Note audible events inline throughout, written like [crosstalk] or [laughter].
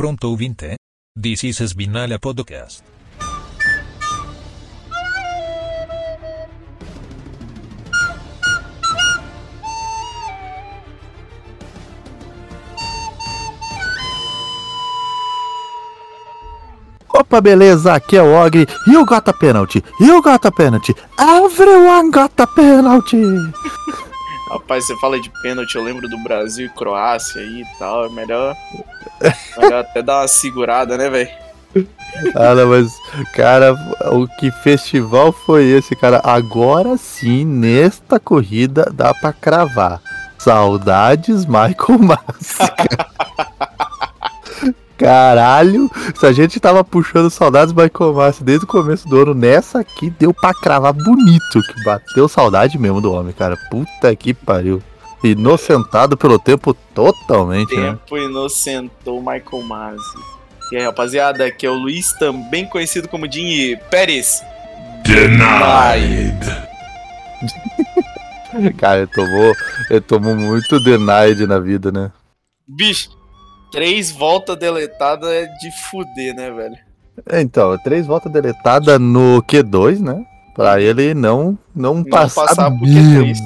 Pronto ouvinte? This is Spinala Podcast. Opa, beleza? Aqui é o Og. E o got a penalty? E o got a penalty? Everyone got penalty! [laughs] Rapaz, você fala de pênalti, eu lembro do Brasil e Croácia aí e tal. É melhor, [laughs] melhor até dar uma segurada, né, velho? Ah, não, mas, cara, o que festival foi esse, cara? Agora sim, nesta corrida, dá pra cravar. Saudades, Michael Massa. [laughs] Caralho, se a gente tava puxando saudades Michael Massa desde o começo do ano, nessa aqui deu pra cravar bonito, que bateu saudade mesmo do homem, cara. Puta que pariu. Inocentado pelo tempo totalmente, né? Tempo inocentou Michael Masi. E aí, rapaziada, aqui é o Luiz, também conhecido como Jim Pérez. Denied. [laughs] Cara, ele tomou, ele tomou muito denied na vida, né? Bicho, três voltas deletadas é de fuder, né, velho? Então, três voltas deletadas no Q2, né? Pra ele não, não, Não passar, passar pro mesmo. Q3.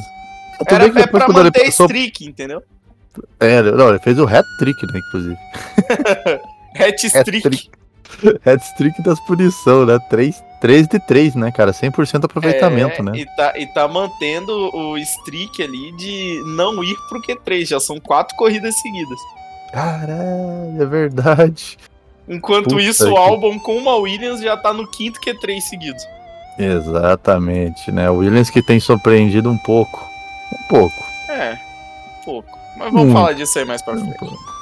Tudo Era bem que é pra quando ele manter passou- streak, entendeu? É, não, ele fez o hat-trick, né, inclusive. [laughs] Hat-trick. Hat-trick [laughs] das punições, né? 3, 3 de 3, né, cara? 100% aproveitamento, É, né? E tá, e tá mantendo o streak ali de não ir pro Q3. Já são quatro corridas seguidas. Caralho, é verdade. Enquanto Puta isso, que- o álbum com uma Williams já tá no quinto Q3 seguido. Exatamente, né? O Williams que tem surpreendido um pouco. Um pouco. É, um pouco. Mas vamos Muito. falar disso aí mais pra frente.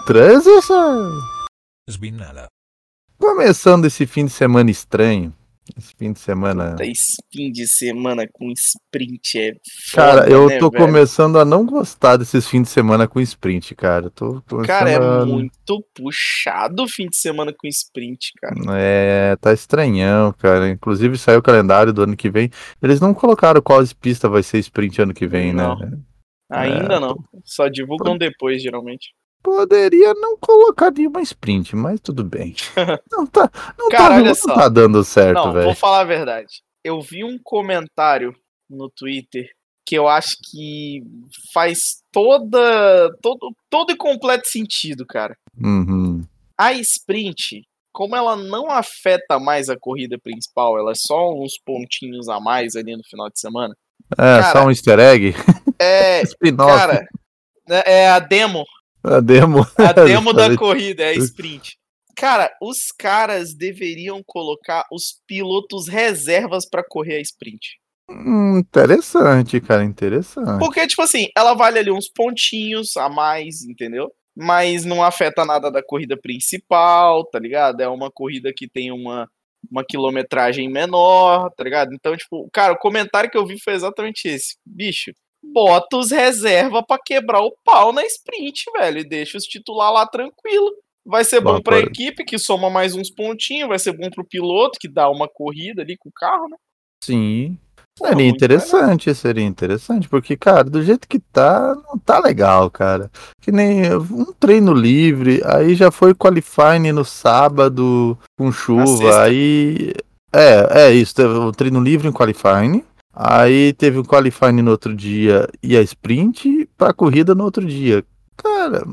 Transição. Começando esse fim de semana estranho. Esse fim de semana. Puta, esse fim de semana com sprint é Cara, foda, eu né, tô velho? começando a não gostar desses fins de semana com sprint, cara. Eu Tô Cara, é muito puxado o fim de semana com sprint, cara. É, tá estranhão, cara. Inclusive saiu o calendário do ano que vem. Eles não colocaram qual pista vai ser sprint ano que vem, Não. né? Ainda não. Só divulgam depois, geralmente. Poderia não colocar nenhuma sprint, mas tudo bem. [laughs] Não tá, não tá, não só. tá dando certo, velho. vou falar a verdade. Eu vi um comentário no Twitter que eu acho que faz toda todo, todo e completo sentido, cara. Uhum. A sprint, como ela não afeta mais a corrida principal, ela é só uns pontinhos a mais ali no final de semana. É, Cara, só um easter egg? É, [laughs] cara, é é a demo, a demo. a [laughs] demo da corrida, é a sprint. Cara, os caras deveriam colocar os pilotos reservas pra correr a sprint. Hum, interessante, cara, interessante. Porque, tipo assim, ela vale ali uns pontinhos a mais, entendeu? Mas não afeta nada da corrida principal, tá ligado? É uma corrida que tem uma, uma quilometragem menor, tá ligado? Então, tipo, cara, o comentário que eu vi foi exatamente esse. Bicho, bota os reserva pra quebrar o pau na sprint, velho, e deixa os titular lá tranquilo. Vai ser bom pra pode- equipe, que soma mais uns pontinhos, vai ser bom pro piloto, que dá uma corrida ali com o carro, né? Sim. Pô, Seria interessante, seria interessante, porque, cara, do jeito que tá, não tá legal, cara. Que nem um treino livre, aí já foi qualifying no sábado com chuva, aí. É, é isso, teve um treino livre em qualifying, aí teve o qualifying no outro dia e a sprint pra corrida no outro dia. Cara,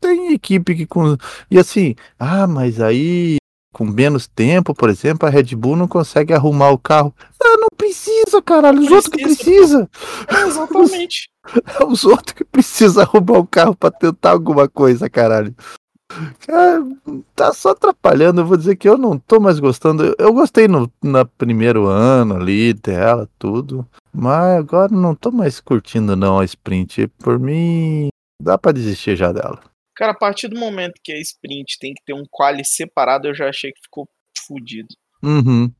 tem equipe que com. E assim, ah, mas aí com menos tempo, por exemplo, a Red Bull não consegue arrumar o carro. Ah, não precisa, caralho. Os outros que Precisa, precisa. É, exatamente. É [laughs] os outros que precisam arrumar o carro pra tentar alguma coisa, caralho. Cara, tá só atrapalhando. Eu vou dizer que eu não tô mais gostando. Eu- gostei no, no primeiro ano ali dela, tudo. Mas agora não tô mais curtindo, não, a sprint. Por mim, dá pra desistir já dela. Cara, a partir do momento que a sprint tem que ter um quali separado, eu já achei que ficou fudido. Uhum.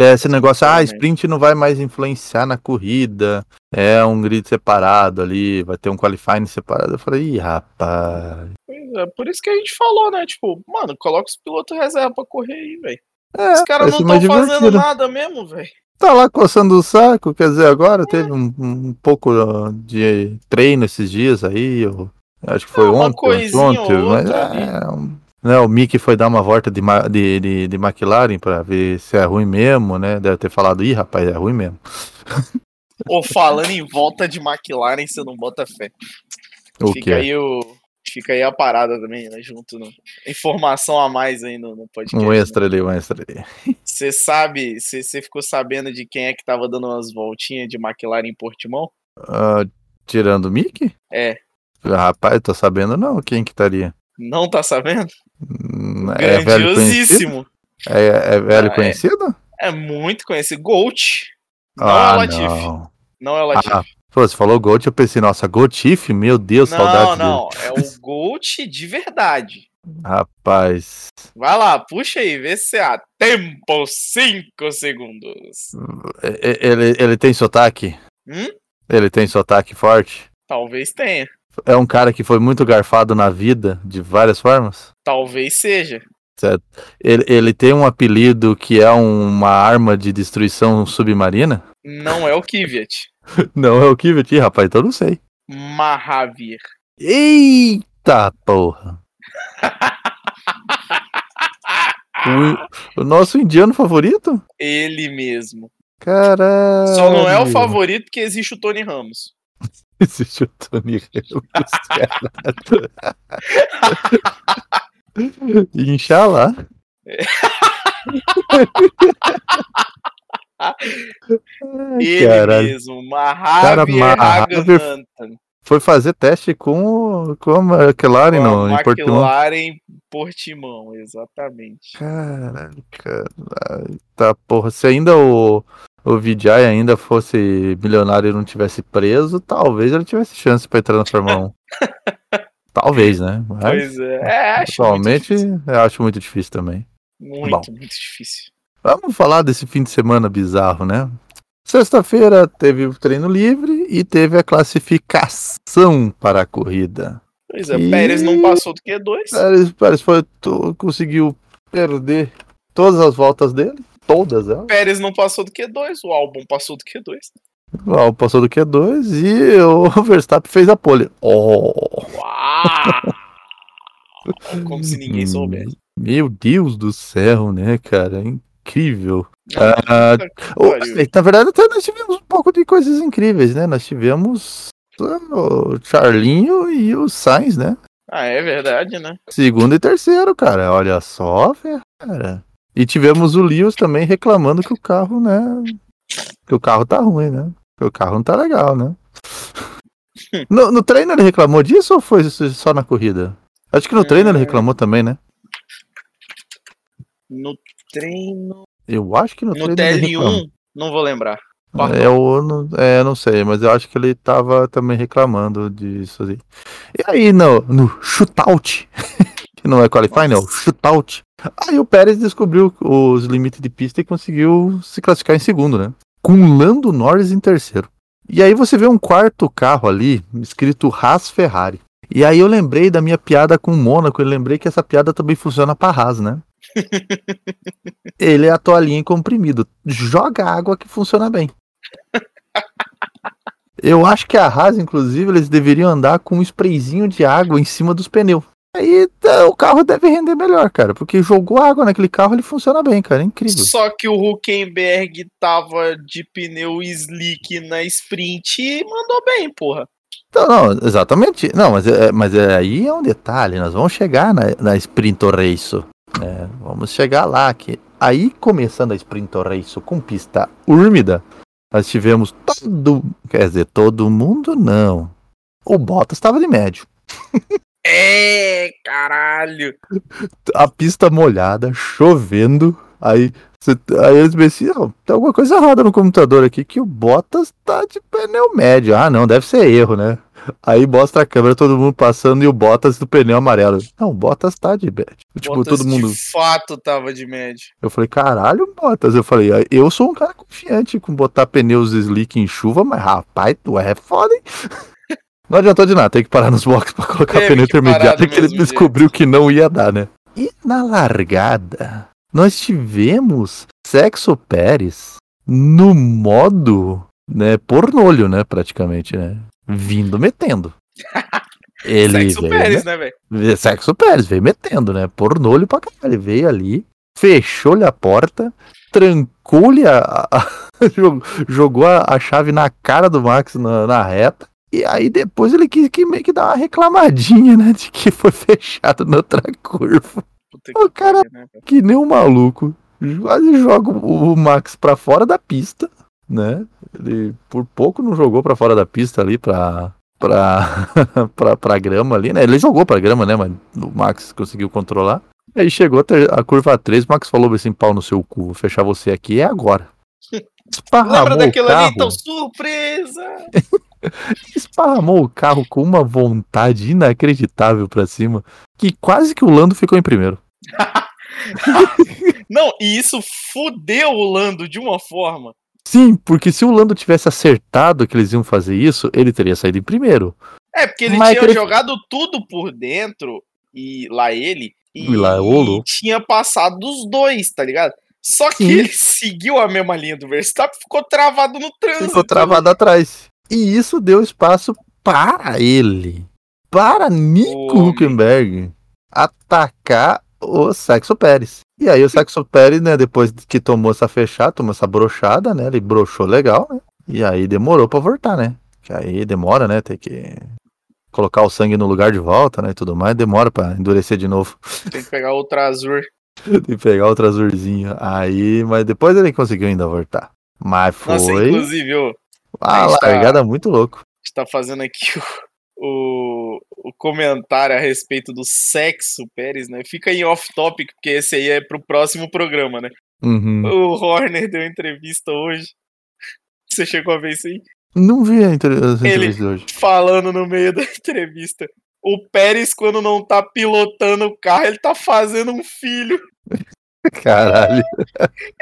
É, esse negócio, ah, sprint não vai mais influenciar na corrida. É um grid separado ali, vai ter um qualifying separado. Eu falei, ih, rapaz. Pois é, por isso que a gente falou, né? Tipo, mano, coloca os pilotos reserva pra correr aí, velho. É, Os caras não estão mais fazendo nada mesmo, velho. Tá lá coçando o saco, quer dizer, agora teve um, um pouco de treino esses dias aí. Eu acho que foi Ah, uma ontem, ontem, mas é, um- né, o Mickey foi dar uma volta de, de, de, de McLaren pra ver se é ruim mesmo, né? Deve ter falado, ih, rapaz, é ruim mesmo. [laughs] Ou falando em volta de McLaren, você não bota fé. O Fica aí o. Fica aí a parada também, né? Junto no. Informação a mais aí no, no podcast. Um né? extra ali, um extra ali. [laughs] Você sabe, você ficou sabendo de quem é que tava dando umas voltinhas de McLaren em Portimão? Ah, tirando o Mickey? É. Rapaz, tô sabendo não quem que estaria. Não tá sabendo? Hum, É velho conhecido? Grandiosíssimo. É, é velho Ah, é. conhecido? É muito conhecido. Gold. Não ah, é o Latifi. não. Não é o Latifi. Ah, pô, você falou Gold, eu pensei, nossa, Goldtiff, meu Deus, não, saudades não. É o Gold de verdade. Rapaz, Vai lá, puxa aí, vê se há tempo 5 segundos. ele, ele tem sotaque? Hum? Ele tem sotaque forte? Talvez tenha. É um cara que foi muito garfado na vida, de várias formas? Talvez seja. Ele, ele tem um apelido que é uma arma de destruição submarina? Não é o Kvyat. [laughs] Não é o Kivet, rapaz, então eu não sei. Mahavir. Eita porra! [laughs] o, o nosso indiano favorito? Ele mesmo. Caralho! Só não é o favorito porque existe o Tony Ramos. Existe o Tony Ramos, caralho. Inxalá. [laughs] Ele caralho. mesmo. Mahavir- Raghunathan. Foi fazer teste com, com a McLaren Com a em Portimão. McLaren Portimão, exatamente. Caralho, caralho. Tá, porra. Se ainda o, o Vijay ainda fosse milionário e não tivesse preso, talvez ele tivesse chance pra entrar na Fórmula 1. talvez, né? Mas, Pois é. É, acho muito atualmente, eu acho muito difícil também. Muito, Bom. muito difícil. Vamos falar desse fim de semana bizarro, né? Sexta-feira teve o treino livre e teve a classificação para a corrida. Pois é, E- Pérez não passou do Q2. Pérez, Pérez foi, conseguiu perder todas as voltas dele, todas elas. Pérez não passou do Q2, o álbum passou do Q2. Ó, passou do Q2 e o [laughs] Verstappen fez a pole. Oh, Uau! Como se ninguém soubesse. meu Deus do céu, né, cara? Incrível. Ah, o- na verdade, até nós tivemos um pouco de coisas incríveis, né? Nós tivemos ah, o Charlinho e o Sainz, né? Ah, é verdade, né? Segundo e terceiro, cara. Olha só, cara. E tivemos o Lewis também reclamando que o carro, né? Que o carro tá ruim, né? Que o carro não tá legal, né? [laughs] No, no treino ele reclamou disso ou foi só na corrida? Acho que no treino ele Hum. reclamou também, né? No treino. Eu acho que no, No treino reclamou. TL1, não vou lembrar. Pardon. É, eu não, é, não sei, mas eu acho que ele tava também reclamando disso aí. E aí, no, no shootout, [laughs] que não é qualify, não, shootout. Aí o Pérez descobriu os limites de pista e conseguiu se classificar em segundo, né? Com Lando Norris em terceiro. E aí você vê um quarto carro ali, escrito Haas Ferrari. E aí eu lembrei da minha piada com o Mônaco, eu lembrei que essa piada também funciona pra Haas, né? [laughs] Ele é a toalhinha em comprimido. Joga água que funciona bem. [laughs] Eu acho que a Haas, inclusive, eles deveriam andar com um sprayzinho de água em cima dos pneus. Aí tá, o carro deve render melhor, cara. Porque jogou água naquele carro, ele funciona bem, cara. É incrível. Só que o Huckenberg tava de pneu slick na sprint e mandou bem, porra. Não, não, exatamente. Não, mas, é, mas é, aí é um detalhe. Nós vamos chegar na, na Sprint Race. né? vamos chegar lá. Que... Aí, começando a Sprint Race com pista úmida, nós tivemos todo. Quer dizer, todo mundo não. O Bottas estava de médio. [laughs] É, caralho. A pista molhada, chovendo. Aí, cê- aí eles pensam, "Ó, tem alguma coisa errada no computador aqui que o Bottas tá de pneu médio. Ah, não, deve ser erro, né? Aí mostra a câmera, todo mundo passando e o Bottas do pneu amarelo. Não, o Bottas tá de médio. Tipo, Bottas todo mundo. de fato tava de médio. Eu falei, caralho, Bottas. Eu falei, "Ah, eu sou um cara confiante com botar pneus slick em chuva, mas rapaz, tu é foda, hein? [laughs] Não adiantou de nada, tem que parar nos boxes pra colocar Teve pneu intermediário que ele descobriu que não ia dar, né? E na largada, nós tivemos Sexo Pérez no modo, né, pornolho, né, praticamente, né? Vindo metendo. [laughs] Ele Sexo veio, Pérez, né, velho? Sexo Pérez, veio metendo, né? Pornolho pra caralho. Ele veio ali, fechou-lhe a porta, trancou-lhe a. [laughs] jogou a, a chave na cara do Max na, na reta. E aí depois ele quis que meio que dar uma reclamadinha, né? De que foi [laughs] fechado na outra curva. Puta O cara- pariu, né? Que nem um maluco. Quase joga o Max pra fora da pista, né? Ele por pouco não jogou pra fora da pista ali pra. Pra, [laughs] pra, pra grama ali, né? Ele jogou pra grama, né? Mas o Max conseguiu controlar. Aí chegou até a curva 3, o Max falou assim: pau no seu cu, vou fechar você aqui, é agora. [laughs] Esparramou Lembra daquilo ali? Então, surpresa! Esparramou o carro com uma vontade inacreditável pra cima, que quase que o Lando ficou em primeiro. [laughs] Não, e isso fudeu o Lando de uma forma. Sim, porque se o Lando tivesse acertado que eles iam fazer isso, ele teria saído em primeiro. É, porque ele Mas tinha ele- jogado tudo por dentro, e lá ele, e, E lá, ô, louco. tinha passado dos dois, tá ligado? Só que Sim. ele seguiu a mesma linha do Verstappen ficou travado no trânsito. Ficou travado atrás. E isso deu espaço para ele, para Nico. Huckenberg, atacar o Saxo Pérez. E aí o Saxo Pérez, né, depois que tomou essa fechada, tomou essa brochada, né, ele brochou legal, né? E aí demorou pra voltar, né? Que aí demora, né, tem que colocar o sangue no lugar de volta, né, e tudo mais, demora pra endurecer de novo. Tem que pegar outra azul. [laughs] e pegar outra azulzinha. Aí, mas depois ele conseguiu ainda voltar. Mas foi Nossa, inclusive, ô, uma a gente tá- largada muito louco. a gente tá fazendo aqui o, o, o comentário a respeito do sexo, Pérez, né? Fica em off-topic, porque esse aí é pro próximo programa, né? Uhum. O Horner deu entrevista hoje. Você chegou a ver isso aí? Não vi a entre- as Ele- hoje. Falando no meio da [laughs] entrevista. O Pérez, quando não tá pilotando o carro, ele tá fazendo um filho. [laughs] Caralho.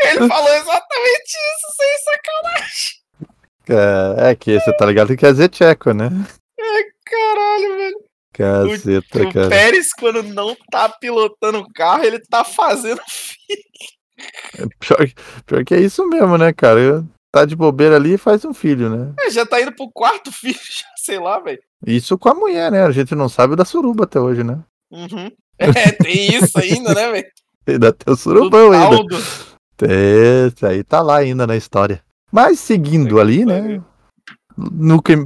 Ele falou exatamente isso, sem sacanagem. Cara, É que você tá ligado que quer dizer tcheco, né? Caralho, velho. Caceta, o cara. Pérez, quando não tá pilotando o carro, ele tá fazendo [laughs] Pior, pior que é isso mesmo, né, cara? Tá de bobeira ali e faz um filho, né? É, já tá indo pro quarto [laughs] filho, já, sei lá, velho. Isso com a mulher, né? A gente não sabe da suruba até hoje, né? Uhum. [laughs] É, tem isso ainda, né, velho? Ainda tem o surubão ainda. É, isso aí tá lá ainda na história. Mas seguindo ali, né?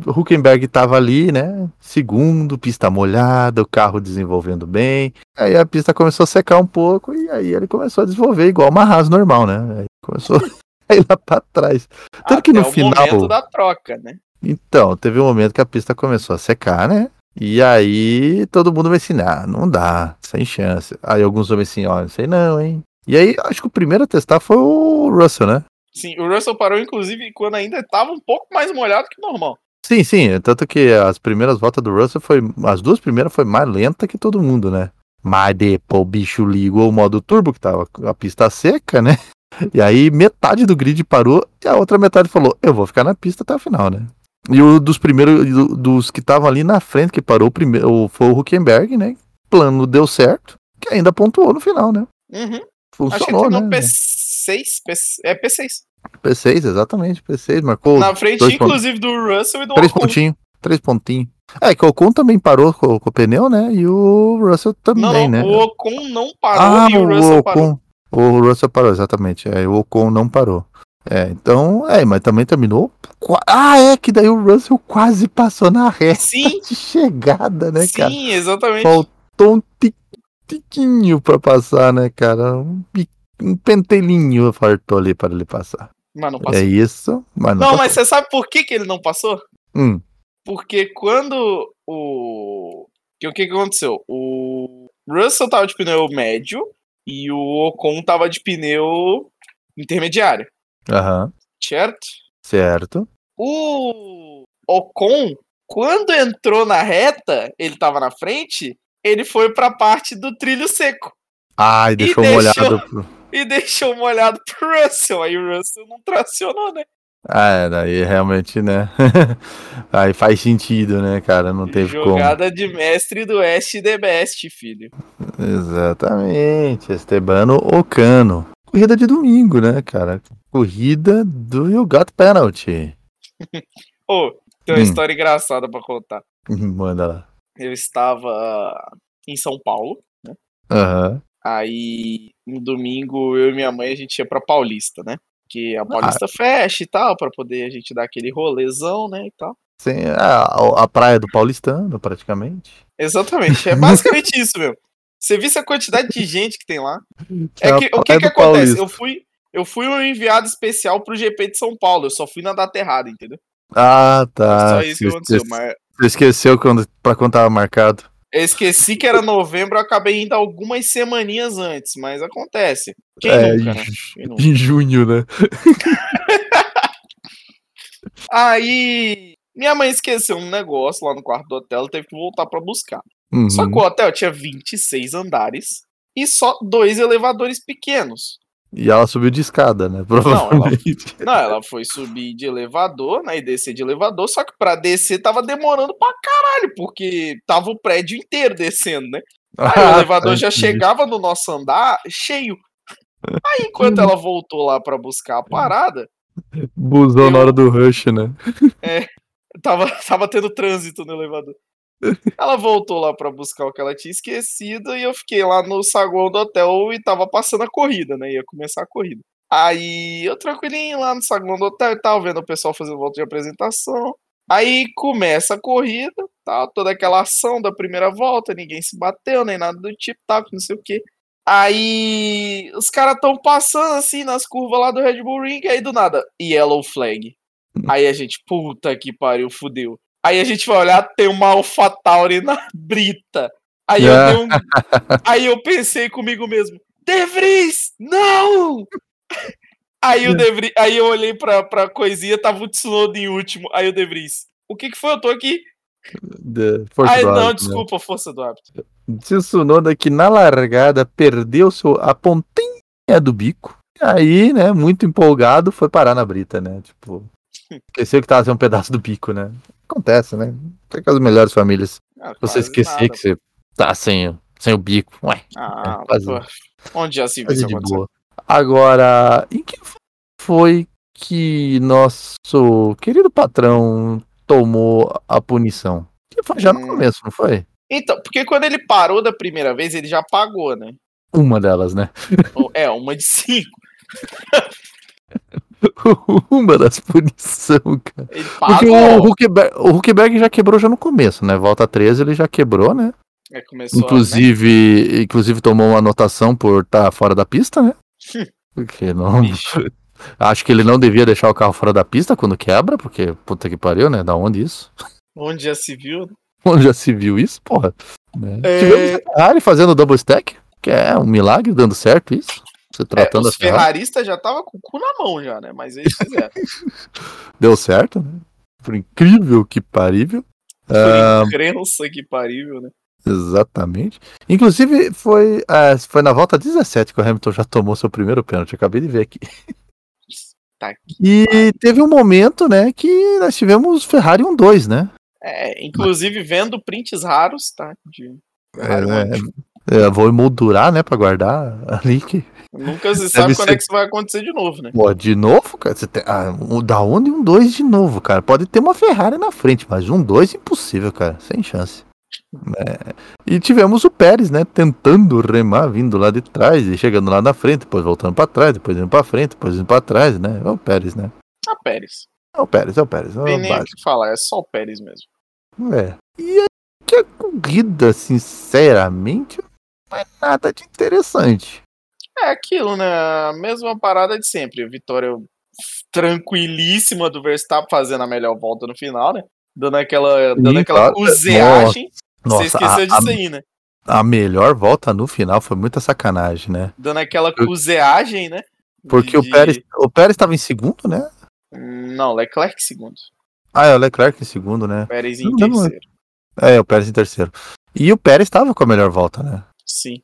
Huckenberg tava ali, né? Segundo, pista molhada, o carro desenvolvendo bem. Aí a pista começou a secar um pouco e aí ele começou a desenvolver igual uma Haas normal, né? Aí começou [laughs] a ir lá pra trás. Tanto que Até no o final- momento da troca, né? Então, teve um momento que a pista começou a secar, né? E aí todo mundo vai assim, ah, não dá, sem chance. Aí alguns homens assim, ó, não sei não, hein? E aí, acho que o primeiro a testar foi o Russell, né? Sim, o Russell parou, inclusive, quando ainda tava um pouco mais molhado que normal. Sim, sim, tanto que as primeiras voltas do Russell foi. As duas primeiras foi mais lenta que todo mundo, né? Mas depois o bicho ligou o modo turbo, que tava a pista seca, né? E aí metade do grid parou e a outra metade falou: Eu vou ficar na pista até o final, né? E o dos primeiros, do- dos que estavam ali na frente, que parou o primeiro, foi o Huckenberg, né? O plano deu certo, que ainda pontuou no final, né? Uhum. Acho que Funcionou, terminou né? P6, P... é P6. P6, exatamente, P6, marcou Na frente, dois pontos. inclusive, do Russell e do Três pontinhos. Três pontinhos. É, que o Ocon também parou com, com o pneu, né? E o Russell também, Não, né? o Ocon não parou ah, e o Russell parou. Ocon. O Russell parou, exatamente. É, o Ocon não parou. É, então, é, mas também terminou. Ah, é, que daí o Russell quase passou na reta Sim, de chegada, né, cara? sim, exatamente. Faltou um ti- tiquinho pra passar, né, cara? Um, um pentelinho faltou ali para ele passar. Mas não passou. É isso, mas não, Não, passou. mas você sabe por que, que ele não passou? Hum, Porque quando o. Que, o que, que aconteceu? O Russell tava de pneu médio e o Ocon tava de pneu intermediário, aham, certo? certo. O Ocon, quando entrou na reta, ele tava na frente, ele foi pra parte do trilho seco Ai, deixou deixou- molhado. pro- e deixou molhado pro Russell. Aí o Russell não tracionou, né? Ah, é, daí realmente, né? [laughs] Aí faz sentido, né, cara? Não teve Jogada de mestre do West The Best, filho. como. Exatamente. Estebano Ocano. Corrida de domingo, né, cara? Corrida do You Got Penalty. [laughs] Ô, tem uma Hum. história engraçada pra contar. [laughs] Manda lá. eu estava em São Paulo. Aham. Aí, no domingo, eu e minha mãe, a gente ia pra Paulista, né? Que a Paulista fecha e tal, pra poder a gente dar aquele rolezão, né, e tal. Sim, é a, a praia do Paulistano, praticamente. Exatamente, é basicamente [laughs] isso, meu. Você viu a quantidade de gente que tem lá? É a que, o que que acontece? Paulista. Eu fui, eu fui um enviado especial pro GP de São Paulo, eu só fui na data errada, entendeu? Ah, tá. só isso que Você aconteceu, mas você esqueceu quando, pra quando tava marcado. Eu esqueci que era novembro, eu acabei indo algumas semaninhas antes, mas acontece. Quem É, nunca, né? em- Quem nunca? Em junho, né? [laughs] Aí, minha mãe esqueceu um negócio lá no quarto do hotel, teve que voltar pra buscar. Uhum. Só que o hotel tinha 26 andares e só dois elevadores pequenos. E ela subiu de escada, né? Provavelmente. [laughs] Não, ela foi subir de elevador, né, e descer de elevador, só que pra descer tava demorando pra caralho, porque tava o prédio inteiro descendo, né? [laughs] Aí o Ah, elevador tá, já chegava no nosso andar cheio. Aí enquanto ela voltou lá pra buscar a parada, Busão na Eu- hora do rush, né? tava, tava tendo trânsito no elevador. Ela voltou lá pra buscar o que ela tinha esquecido e eu fiquei lá no saguão do hotel e tava passando a corrida, né? Ia começar a corrida. Aí eu tranquilinho lá no saguão do hotel e tal, vendo o pessoal fazendo volta de apresentação. Aí começa a corrida, tal, toda aquela ação da primeira volta, ninguém se bateu, nem nada do tipo, tal, que não sei o quê. Aí os caras tão passando assim nas curvas lá do Red Bull Ring, aí do nada, yellow flag. Aí a gente, puta que pariu, fudeu. Aí a gente vai olhar, tem uma AlphaTauri na brita. Aí eu, dei um... aí eu pensei comigo mesmo, De Vries, não! Aí o De Vries, aí eu olhei pra, pra coisinha, tava o Tsunoda em último. Aí o De Vries, o que que foi? Eu tô aqui. Ai, não, hábito, né? desculpa, força do hábito. Tsunoda que na largada perdeu seu, a pontinha do bico. Aí, né, muito empolgado, foi parar na brita, né? Tipo, esqueceu que tava sem um pedaço do bico, né? Acontece, né? Fica com as melhores famílias. Ah, Você esquecer nada. que você tá sem, o- sem o bico. Ué, Ah, É, quase-. Onde já se viu isso acontecer? boa. Agora, em que foi que nosso querido patrão tomou a punição? Que foi já no Hum. começo, não foi? Então, porque quando ele parou da primeira vez, ele já pagou, né? Uma delas, né? É, uma de cinco. [laughs] [laughs] Uma das punições, cara. Ele Porque o Huckberg, o Huckberg já quebrou já no começo, né? Volta 13 ele já quebrou, né? É, começou, né? Inclusive, inclusive tomou uma anotação por estar fora da pista, né? Porque não. Bicho. [laughs] Acho que ele não devia deixar o carro fora da pista quando quebra, porque puta que pariu, né? Da onde isso? Onde já se viu? Onde já se viu isso, porra? Né? É. Tivemos a Ferrari fazendo double stack, que é um milagre dando certo isso. Você É, tratando os a Ferrari. ferraristas já tava com o cu na mão já, né? Mas eles fizeram. [laughs] Deu certo, né? Por incrível que parível. Por Ah, que parível, né? Exatamente. Inclusive, foi, é, foi na volta 17 que o Hamilton já tomou seu primeiro pênalti. Acabei de ver aqui. [laughs] Tá aqui. E teve um momento, né, que nós tivemos Ferrari 1-2, né? É, inclusive vendo prints raros, tá? De... É, né, é, vou emoldurar, né, pra guardar ali que. Nunca se sabe quando ser- é que isso vai acontecer de novo, né? Pô, de novo, cara? Você tem, ah, um- da onde um 2 de novo, cara? Pode ter uma Ferrari na frente, mas um 2 impossível, cara. Sem chance. É, E tivemos o Pérez, né? Tentando remar, vindo lá de trás e chegando lá na frente, depois voltando pra trás, depois indo pra frente, depois indo pra trás, né? É o Pérez, né? A Pérez. É o Pérez, é o Pérez. É Tem o nem o que falar, é só o Pérez mesmo. É. E aí, que a corrida, sinceramente, não é nada de interessante. É aquilo, né? A mesma parada de sempre. Vitória tranquilíssima do Verstappen fazendo a melhor volta no final, né? Dando aquela, dando aquela claro. cuseagem. Você Nossa, esqueceu a, disso a- aí, né? a melhor volta no final foi muita sacanagem, né? Dando aquela cuseagem, né? Porque o De- Pérez, o Pérez estava em segundo, né? Não, Leclerc segundo. Ah, é o Leclerc em segundo, né? Pérez em Não, não, terceiro. É, o Pérez em terceiro. E o Pérez estava com a melhor volta, né? Sim.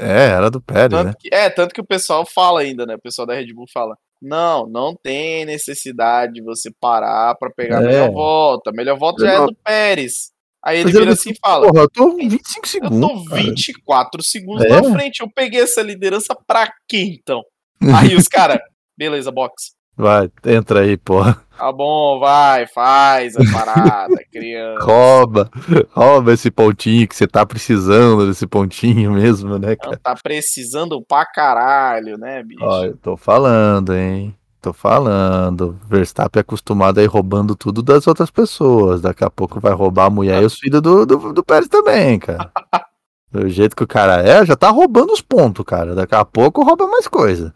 É, era do Pérez, né? Tanto que, é, tanto que o pessoal fala ainda, né? O pessoal da Red Bull fala: não, não tem necessidade de você parar pra pegar a É. melhor volta. A melhor volta já é do Pérez. Aí ele eu vira assim e fala: Porra, eu tô 25 Eu segundos. tô cara. 24 segundos É? na frente. Eu peguei essa liderança pra quê, então? [laughs] Aí os caras, beleza, box. Vai, entra aí, porra. Tá bom, vai, faz a parada, criança. Rouba, rouba esse pontinho que você tá precisando desse pontinho mesmo, né, Não, cara? tá precisando pra caralho, né, bicho? Ó, eu tô falando, hein? Tô falando. Verstappen é acostumado a ir roubando tudo das outras pessoas. Daqui a pouco vai roubar a mulher e os filhos do, do, do Pérez também, cara. [laughs] Do jeito que o cara é, já tá roubando os pontos, cara. Daqui a pouco rouba mais coisa.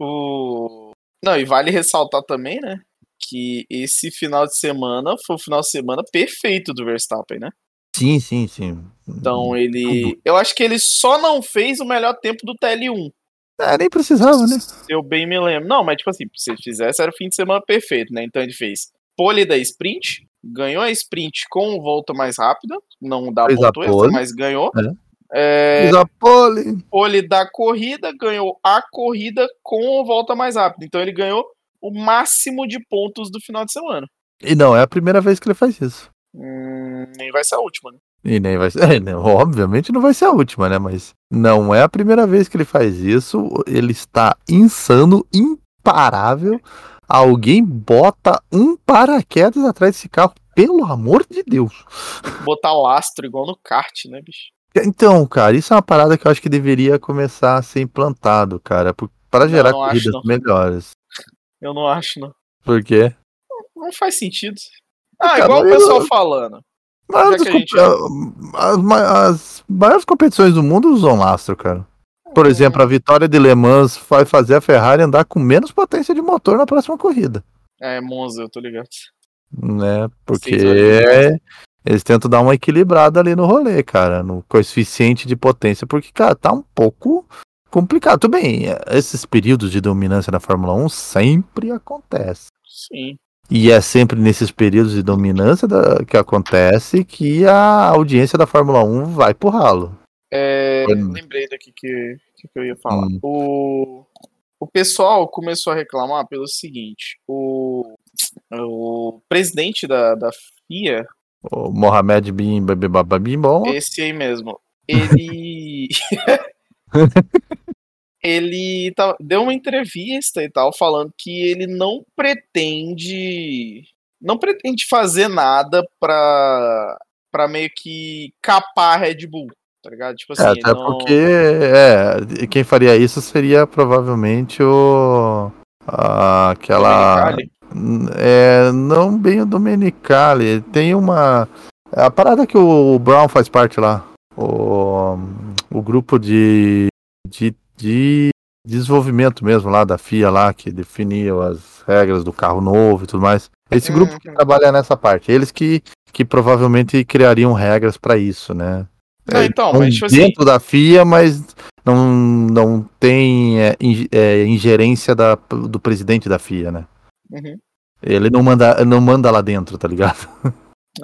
O... Não, e vale ressaltar também, né? Que esse final de semana foi o final de semana perfeito do Verstappen, né? Sim, sim, sim. Então ele. Eu acho que ele só não fez o melhor tempo do TL1. É, nem precisava, né? Eu bem me lembro. Não, mas tipo assim, se ele fizesse, era o fim de semana perfeito, né? Então ele fez pole da sprint, ganhou a sprint com volta mais rápida, não dá Fez ponto extra, mas ganhou. É. É, pole. pole da corrida, ganhou a corrida com volta mais rápida. Então ele ganhou o máximo de pontos do final de semana. E não é a primeira vez que ele faz isso. Hum, nem vai ser a última, né? E nem vai ser. é, né, obviamente não vai ser a última, né? Mas não é a primeira vez que ele faz isso. Ele está insano, imparável. Alguém bota um paraquedas atrás desse carro, pelo amor de Deus. Botar lastro igual no kart, né, bicho? Então, cara, isso é uma parada que eu acho que deveria começar a ser implantado, cara, para gerar não acho, corridas não. melhores. Eu não acho, não. Por quê? Não faz sentido. Ah, Cara, igual o eu- pessoal falando. Mas Já que a gente- as, as maiores competições do mundo usam lastro, cara. Por Hum. exemplo, a vitória de Le Mans vai fazer a Ferrari andar com menos potência de motor na próxima corrida, É, Monza, eu tô ligado. né? Porque eles tentam dar uma equilibrada ali no rolê, cara, no coeficiente de potência, porque, cara, tá um pouco complicado. Tudo bem, esses períodos de dominância na Fórmula 1 sempre acontece. Sim. E é sempre nesses períodos de dominância da- que acontece que a audiência da Fórmula 1 vai pro ralo. É, Hum. lembrei daqui que, que eu ia falar. Hum. O, o pessoal começou a reclamar pelo seguinte: o, o presidente da, da FIA, O Mohamed Bin Babim Bom. esse aí mesmo, ele. [laughs] [laughs] ele tá- deu uma entrevista e tal, falando que ele não pretende. Não pretende fazer nada pra, pra meio que capar a Red Bull, tá ligado? Tipo assim, É, até não- porque é, quem faria isso seria provavelmente o. a- aquela. Domenicali. É, não bem o Domenicali. Tem uma. é A parada que o Brown faz parte lá. O, o grupo de, de, de desenvolvimento mesmo lá da FIA lá, que definia as regras do carro novo e tudo mais. Esse grupo que Uhum. trabalha nessa parte. Eles que, que provavelmente criariam regras para isso, né? Não, então, mas tipo assim, dentro da FIA, mas não, não tem é, é, ingerência da, do presidente da FIA, né? Uhum. Ele não manda, não manda lá dentro, tá ligado?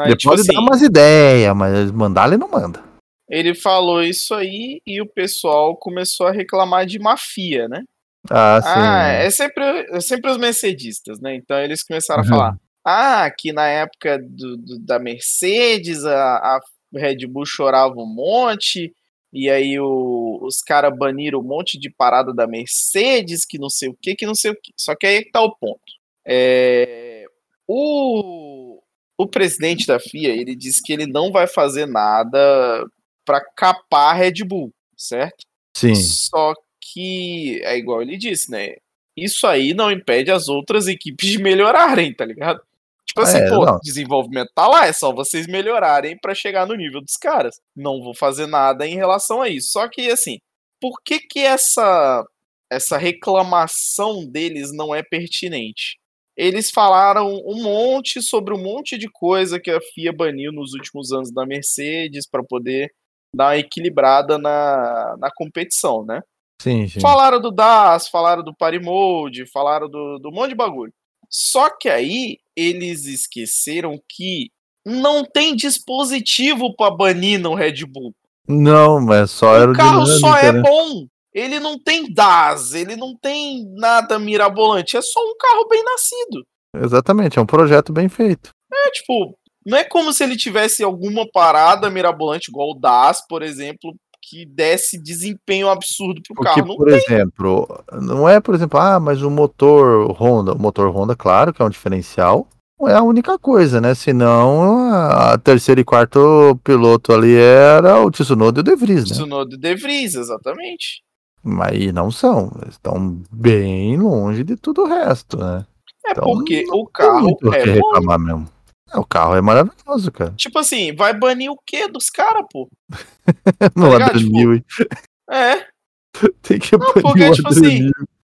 Ele tipo pode assim, dar umas ideias, mas mandar ele não manda. Ele falou isso aí e o pessoal começou a reclamar de mafia, né? Ah, sim. Ah, é sempre, é sempre os mercedistas, né? Então eles começaram Uhum. a falar: ah, que na época do, do- da Mercedes a, a Red Bull chorava um monte, e aí o- os caras baniram um monte de parada da Mercedes, que não sei o que, que não sei o que. Só que aí é que tá o ponto. É, o, o presidente da FIA, ele disse que ele não vai fazer nada para capar a Red Bull, certo? Sim. Só que é igual ele disse, né? Isso aí não impede as outras equipes de melhorarem, tá ligado? Tipo assim, É, pô, não. desenvolvimento tá lá, é só vocês melhorarem pra chegar no nível dos caras. Não vou fazer nada em relação a isso. Só que assim, por que que essa essa reclamação deles não é pertinente? Eles falaram um monte sobre um monte de coisa que a FIA baniu nos últimos anos da Mercedes pra poder dar uma equilibrada na, na competição, né? Sim, sim. Falaram do DAS, falaram do Party Mode, falaram do, do monte de bagulho. Só que aí eles esqueceram que não tem dispositivo pra banir no Red Bull. Não, mas só O carro só é né? bom. Ele não tem DAS, ele não tem nada mirabolante. É só um carro bem nascido. Exatamente, é um projeto bem feito. É tipo, não é como se ele tivesse alguma parada mirabolante, igual o DAS, por exemplo, que desse desempenho absurdo pro Porque, carro. Não por tem. exemplo, não é, por exemplo, ah, mas o motor Honda, o motor Honda, claro que é um diferencial, não é a única coisa, né? Senão, a terceiro e quarto piloto ali era o Tsunoda e o De Vries, né? Tsunoda e De Vries, exatamente. Mas não são, eles estão bem longe de tudo o resto, né? É Então, porque o carro é bom. reclamar mesmo. É, o carro é maravilhoso, cara. Tipo assim, vai banir o quê dos caras, pô? [laughs] No ligado? Adrian Tipo. É, [laughs] Tem que Não, banir porque, o tipo assim,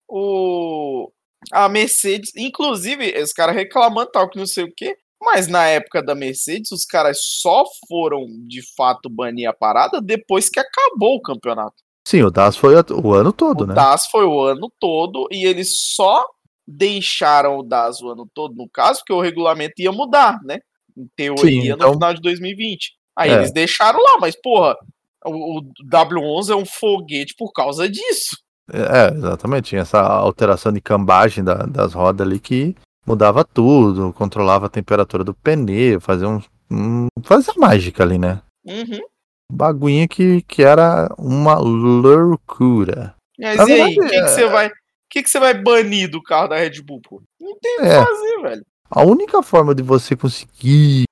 o a Mercedes, inclusive, os caras reclamando tal que não sei o quê, mas na época da Mercedes, os caras só foram de fato banir a parada depois que acabou o campeonato. Sim, o DAS foi o ano todo, o né? DAS foi o ano todo e eles só deixaram o DAS o ano todo, no caso, porque o regulamento ia mudar, né? Em teoria, Sim, no então- final de 2020. Aí É. eles deixaram lá, mas porra, o, o W11 é um foguete por causa disso. É, exatamente. Tinha essa alteração de cambagem da- das rodas ali que mudava tudo, controlava a temperatura do pneu, fazia um, um fazia mágica ali, né? Uhum. Baguinha que, que era uma loucura. Mas Na e aí, o verdade, que, que é- você vai. Que, que você vai banir do carro da Red Bull, pô? Não tem o que É. fazer, velho. A única forma de você conseguir,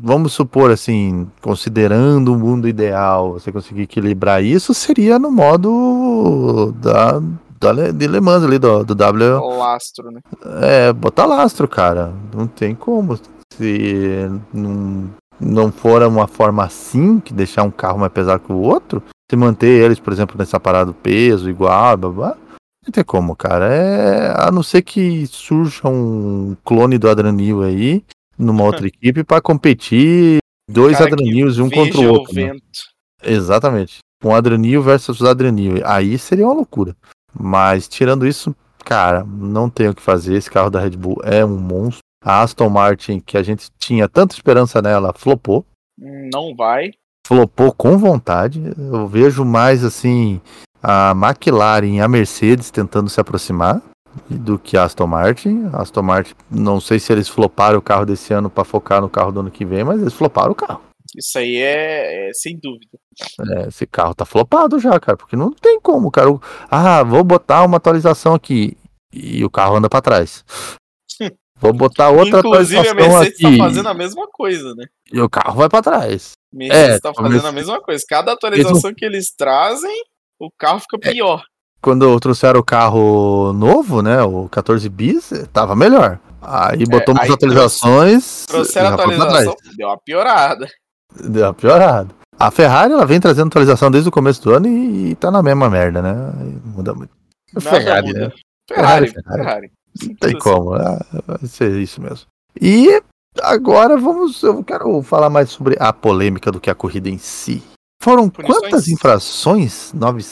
vamos supor assim, considerando o mundo ideal, você conseguir equilibrar isso, seria no modo da, da de Le Mans ali, do, do W. Lastro, né? É, botar lastro, cara. Não tem como. Se não, não for uma forma assim, que deixar um carro mais pesado que o outro, se manter eles, por exemplo, nessa parada do peso igual, blá, blá, não tem como, cara. É, a não ser que surja um clone do Adranil aí, numa outra [laughs] equipe, pra competir dois Cara Adranils um contra o outro. né? vento. Exatamente. Um Adranil versus Adranil. Aí seria uma loucura. Mas tirando isso, cara, não tem o que fazer. Esse carro da Red Bull é um monstro. A Aston Martin, que a gente tinha tanta esperança nela, flopou. Não vai. Flopou com vontade. Eu vejo mais assim a McLaren e a Mercedes tentando se aproximar do que a Aston Martin. A Aston Martin, não sei se eles floparam o carro desse ano para focar no carro do ano que vem, mas eles floparam o carro. Isso aí é, é sem dúvida. É, esse carro tá flopado já, cara, porque não tem como, cara. Ah, vou botar uma atualização aqui e o carro anda pra trás. Vou botar outra Inclusive, a Mercedes aqui tá fazendo a mesma coisa, né? e o carro vai pra trás. Mercedes É, tá a fazendo a Mercedes- mesma coisa. Cada atualização que eles trazem, o carro fica É. pior. Quando trouxeram o carro novo, né, o 14 bis, tava melhor. Aí botou umas É, aí atualizações. Trouxeram a atualização, deu uma piorada. Deu uma piorada. A Ferrari, ela vem trazendo atualização desde o começo do ano e, e tá na mesma merda, né? Muda muito. Ferrari, muda. né? Ferrari, Ferrari. Ferrari. Não tem como, ah, vai ser isso mesmo. E agora vamos, eu quero falar mais sobre a polêmica do que a corrida em si. Foram Punições. quantas infrações? Nove,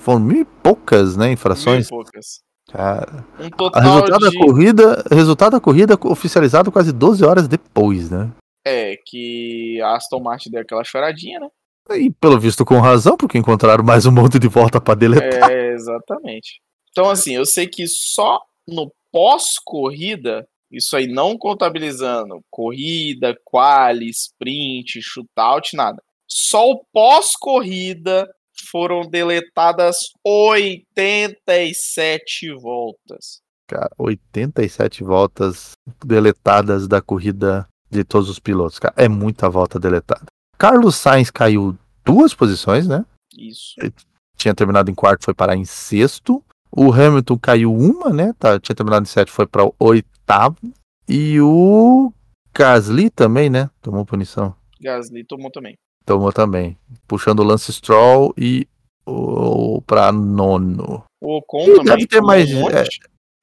foram mil e poucas, né, Mil e infrações. poucas. Cara, Um o total resultado de... da corrida, resultado da corrida oficializado quase 12 horas depois, né? É, que a Aston Martin deu aquela choradinha, né? E pelo visto com razão, porque encontraram mais um monte de volta para deletar. É, exatamente. Então, assim, eu sei que só no pós-corrida, isso aí não contabilizando corrida, quali, sprint, shootout, nada. Só o pós-corrida foram deletadas 87 voltas. Cara, 87 voltas deletadas da corrida de todos os pilotos. Cara, é muita volta deletada. Carlos Sainz caiu duas posições, né? Isso. Tinha terminado em quarto, foi parar em sexto. O Hamilton caiu uma, né? Tá, tinha terminado em sétimo, foi para oitavo. E o Gasly também, né? Tomou punição. Gasly tomou também. Tomou também. Puxando o Lance Stroll e o para nono. O Ocon Ih, também. deve ter mais, um é,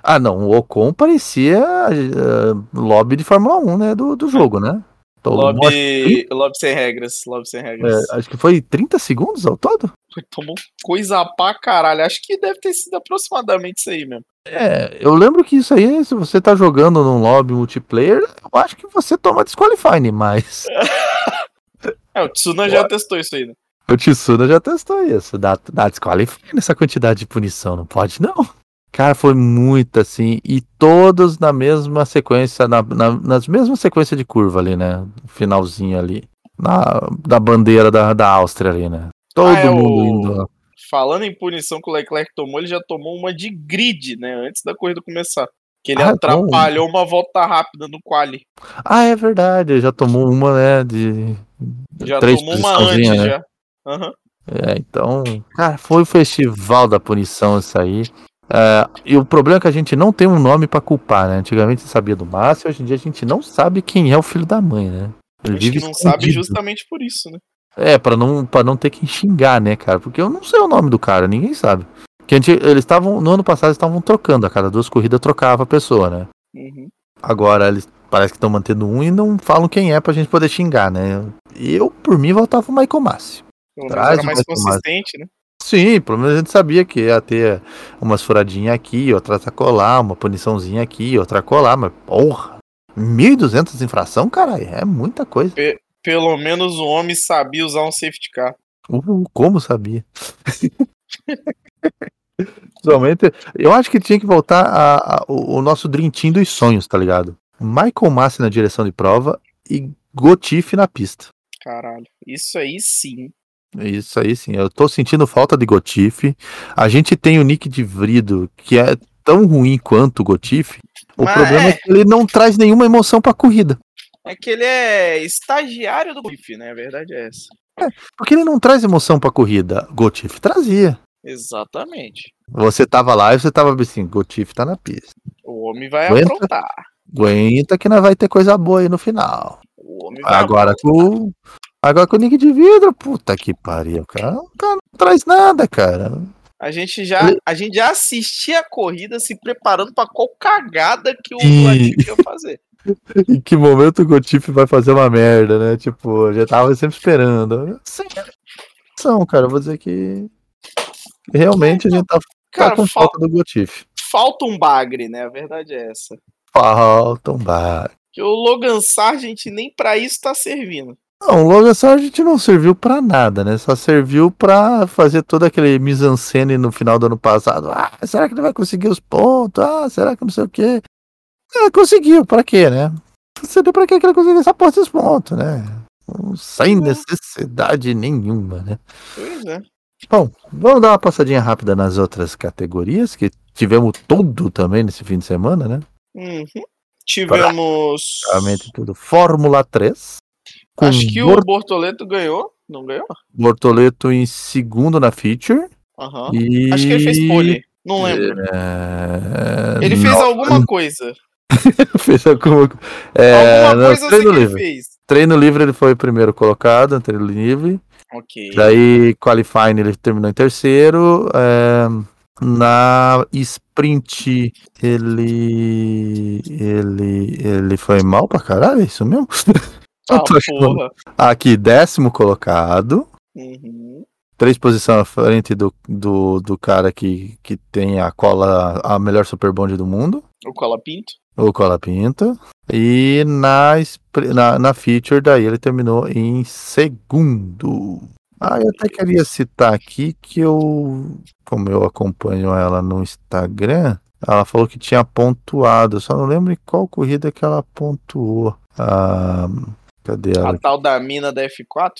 Ah, não. O Ocon parecia uh, lobby de Fórmula 1, né? Do, do jogo, né? Então, Lobby, lobby sem regras. Lobby sem regras. é, acho que foi 30 segundos ao todo? Tomou coisa pra caralho. Acho que deve ter sido aproximadamente isso aí mesmo. É, eu lembro que isso aí, se você tá jogando num lobby multiplayer, eu acho que você toma disqualifying, mas [laughs] É, o Tsuna já testou isso aí, né? o Tsunoda já testou isso, dá, dá disqualifying nessa quantidade de punição, não pode não. Cara, foi muito assim, e todos na mesma sequência, na, na, nas mesmas sequências de curva ali, né? Finalzinho ali, na, da bandeira da, da Áustria ali, né? Todo Ah, é mundo o- indo. Falando em punição que o Leclerc tomou, ele já tomou uma de grid, né? Antes da corrida começar. Que ele Ah, atrapalhou uma volta rápida no quali. Ah, é verdade, ele já tomou uma, né, de Já três tomou uma antes né? já. Aham. É, então, cara, foi o festival da punição isso aí. É, e o problema é que a gente não tem um nome pra culpar, né? Antigamente você sabia do Márcio, hoje em dia a gente não sabe quem é o filho da mãe, né? Ele que vive não sabe escondido. justamente por isso, né? É, pra não, pra não ter que xingar, né, cara? Porque eu não sei o nome do cara, ninguém sabe. Que a gente, eles estavam, no ano passado, eles estavam trocando, a cada duas corridas trocava a pessoa, né? Uhum. Agora eles parece que estão mantendo um e não falam quem é pra gente poder xingar, né? Eu, por mim, voltava o Michael Massi. Menos Traz era mais consistente, né? Sim, pelo menos a gente sabia que ia ter umas furadinhas aqui, outra colar, uma puniçãozinha aqui, outra colar, mas porra, 1.200 infração, caralho, é muita coisa. Pelo menos o homem sabia usar um safety car. Uh, como sabia? [laughs] Somente, eu acho que tinha que voltar a- a- o, o nosso Team dos sonhos, tá ligado? Michael Massi na direção de prova e Gotife na pista. Caralho. Isso aí sim. Isso aí sim, eu tô sentindo falta de Gotife. A gente tem o Nick de Vrido, que é tão ruim quanto o Gotife. O Mas problema é é. que ele não traz nenhuma emoção pra corrida. É que ele é estagiário do GIF, né? A verdade é essa. Porque ele não traz emoção pra corrida. Gotife trazia. Exatamente. Você tava lá e você tava assim, Gotife tá na pista. O homem vai Aguenta. aprontar. Aguenta que nós vai ter coisa boa aí no final. O homem vai Agora com, agora com o Nick de Vidro, puta que pariu, cara. O cara não traz nada, cara. A gente já, a gente já assistia a corrida se preparando pra qual cagada que o Sim. Latifi ia fazer. [laughs] Em que momento o Gotife vai fazer uma merda, né? Tipo, já tava sempre esperando. Sem emoção, cara. Eu vou dizer que realmente a gente tá, tá Cara, com fal- falta do Gotife. falta um bagre, né? A verdade é essa. Falta um bar. Que o Logan Sargent nem pra isso tá servindo. Não, o Logan Sargent não serviu pra nada, né? Só serviu pra fazer todo aquele mise-en-scène no final do ano passado. Ah, será que ele vai conseguir os pontos? Ah, será que não sei o quê? É, conseguiu, pra quê, né? Seria pra quê que ele conseguiu essa porra desses pontos, né? Sem necessidade nenhuma, né? Pois é. Bom, vamos dar uma passadinha rápida nas outras categorias, que tivemos tudo também nesse fim de semana, né? Uhum. Tivemos. Realmente tudo. Fórmula 3. Acho que Bor- o Bortoleto ganhou. Não ganhou? Bortoleto em segundo na feature. Aham. E... Acho que ele fez pole. Não lembro. É... Ele fez não, alguma coisa. [laughs] fez alguma, é, alguma não, coisa sei treino que ele livre. fez. Treino livre ele foi o primeiro colocado, no treino livre. Ok. Daí, qualifying ele terminou em terceiro. é, na sprint ele ele ele foi mal pra caralho, é isso mesmo? [laughs] Ah. Aqui, décimo colocado. Uhum. Três posições à frente do, do, do cara que, que tem a cola, a melhor super bond do mundo, O Cola Pinto. o Cola Pinto. E na, na, na feature, daí ele terminou em segundo. Ah, eu até queria citar aqui que eu, como eu acompanho ela no Instagram, ela falou que tinha pontuado. Só não lembro em qual corrida que ela pontuou. Ah, cadê ela? A tal da mina da F4.